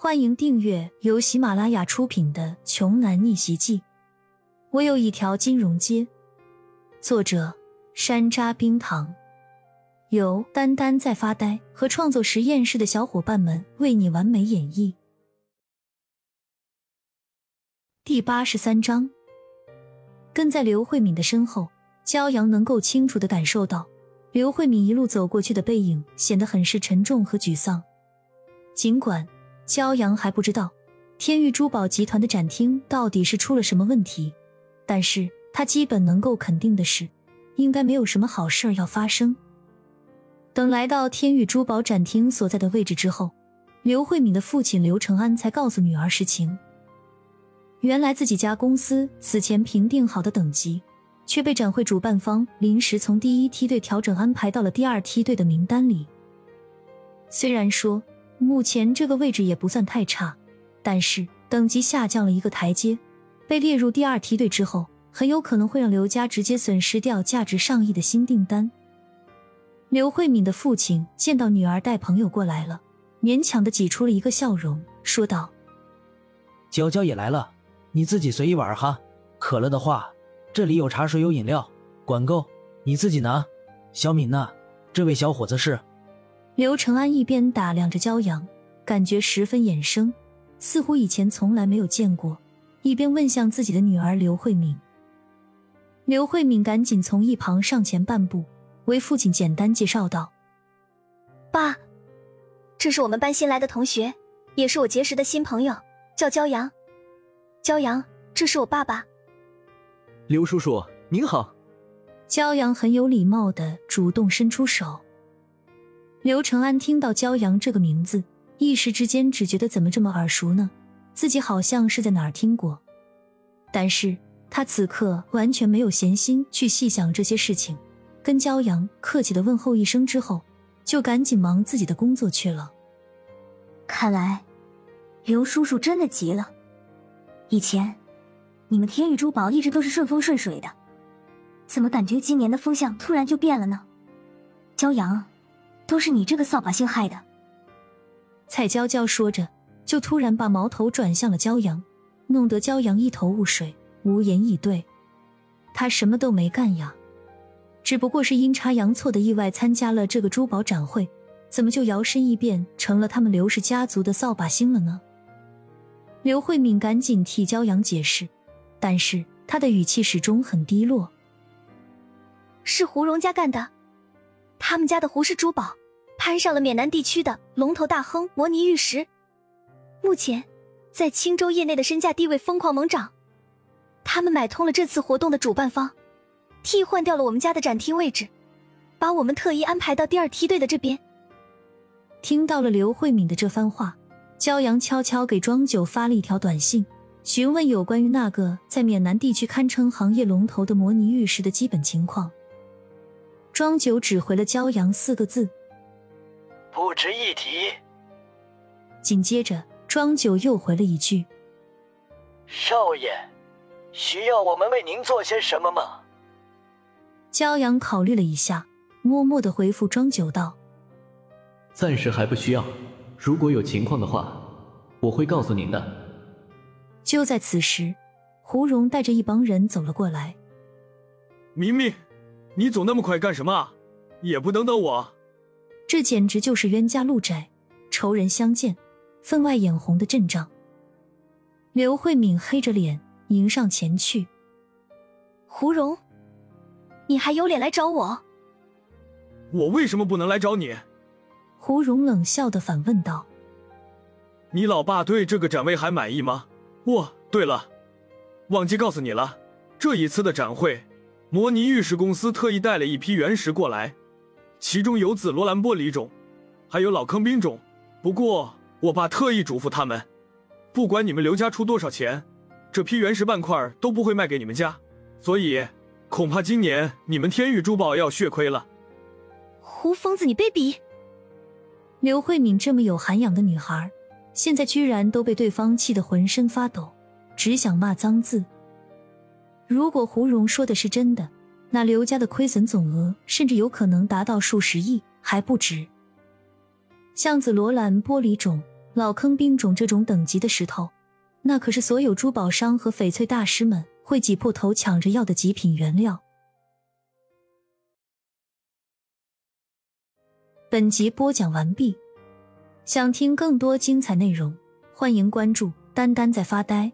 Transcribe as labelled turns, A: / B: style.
A: 欢迎订阅由喜马拉雅出品的《穷男逆袭记》。我有一条金融街。作者：山楂冰糖，由丹丹在发呆和创作实验室的小伙伴们为你完美演绎。第八十三章，跟在刘慧敏的身后，骄阳能够清楚的感受到刘慧敏一路走过去的背影，显得很是沉重和沮丧。尽管。骄阳还不知道天域珠宝集团的展厅到底是出了什么问题，但是他基本能够肯定的是，应该没有什么好事要发生。等来到天域珠宝展厅所在的位置之后，刘慧敏的父亲刘成安才告诉女儿实情。原来自己家公司此前评定好的等级，却被展会主办方临时从第一梯队调整安排到了第二梯队的名单里。虽然说。目前这个位置也不算太差，但是等级下降了一个台阶，被列入第二梯队之后，很有可能会让刘家直接损失掉价值上亿的新订单。刘慧敏的父亲见到女儿带朋友过来了，勉强的挤出了一个笑容，说道：“
B: 娇娇也来了，你自己随意玩哈。渴了的话，这里有茶水有饮料，管够你自己拿。小敏呢？这位小伙子是？”
A: 刘承安一边打量着骄阳，感觉十分眼生，似乎以前从来没有见过，一边问向自己的女儿刘慧敏。刘慧敏赶紧从一旁上前半步，为父亲简单介绍道：“
C: 爸，这是我们班新来的同学，也是我结识的新朋友，叫骄阳。骄阳，这是我爸爸。”
D: 刘叔叔您好。
A: 骄阳很有礼貌的主动伸出手。刘承安听到骄阳这个名字，一时之间只觉得怎么这么耳熟呢？自己好像是在哪儿听过。但是他此刻完全没有闲心去细想这些事情，跟骄阳客气的问候一声之后，就赶紧忙自己的工作去了。
E: 看来刘叔叔真的急了。以前你们天宇珠宝一直都是顺风顺水的，怎么感觉今年的风向突然就变了呢？骄阳。都是你这个扫把星害的！
A: 蔡娇娇说着，就突然把矛头转向了骄阳，弄得骄阳一头雾水，无言以对。他什么都没干呀，只不过是阴差阳错的意外参加了这个珠宝展会，怎么就摇身一变成了他们刘氏家族的扫把星了呢？刘慧敏赶紧替骄阳解释，但是她的语气始终很低落：“
C: 是胡荣家干的。”他们家的胡氏珠宝攀上了缅南地区的龙头大亨摩尼玉石，目前在青州业内的身价地位疯狂猛涨。他们买通了这次活动的主办方，替换掉了我们家的展厅位置，把我们特意安排到第二梯队的这边。
A: 听到了刘慧敏的这番话，骄阳悄悄给庄九发了一条短信，询问有关于那个在缅南地区堪称行业龙头的摩尼玉石的基本情况。庄九只回了“骄阳”四个字，
F: 不值一提。
A: 紧接着，庄九又回了一句：“
F: 少爷，需要我们为您做些什么吗？”
A: 骄阳考虑了一下，默默的回复庄九道：“
D: 暂时还不需要，如果有情况的话，我会告诉您的。”
A: 就在此时，胡荣带着一帮人走了过来，
G: 明明。你走那么快干什么？也不等等我！
A: 这简直就是冤家路窄，仇人相见，分外眼红的阵仗。刘慧敏黑着脸迎上前去。
C: 胡蓉，你还有脸来找我？
G: 我为什么不能来找你？
A: 胡蓉冷笑的反问道。
G: 你老爸对这个展位还满意吗？哦，对了，忘记告诉你了，这一次的展会。摩尼玉石公司特意带了一批原石过来，其中有紫罗兰玻璃种，还有老坑冰种。不过我爸特意嘱咐他们，不管你们刘家出多少钱，这批原石半块都不会卖给你们家。所以恐怕今年你们天域珠宝要血亏了。
C: 胡疯子，你卑鄙！
A: 刘慧敏这么有涵养的女孩，现在居然都被对方气得浑身发抖，只想骂脏字。如果胡蓉说的是真的，那刘家的亏损总额甚至有可能达到数十亿，还不止。像紫罗兰玻璃种、老坑冰种这种等级的石头，那可是所有珠宝商和翡翠大师们会挤破头抢着要的极品原料。本集播讲完毕，想听更多精彩内容，欢迎关注“丹丹在发呆”。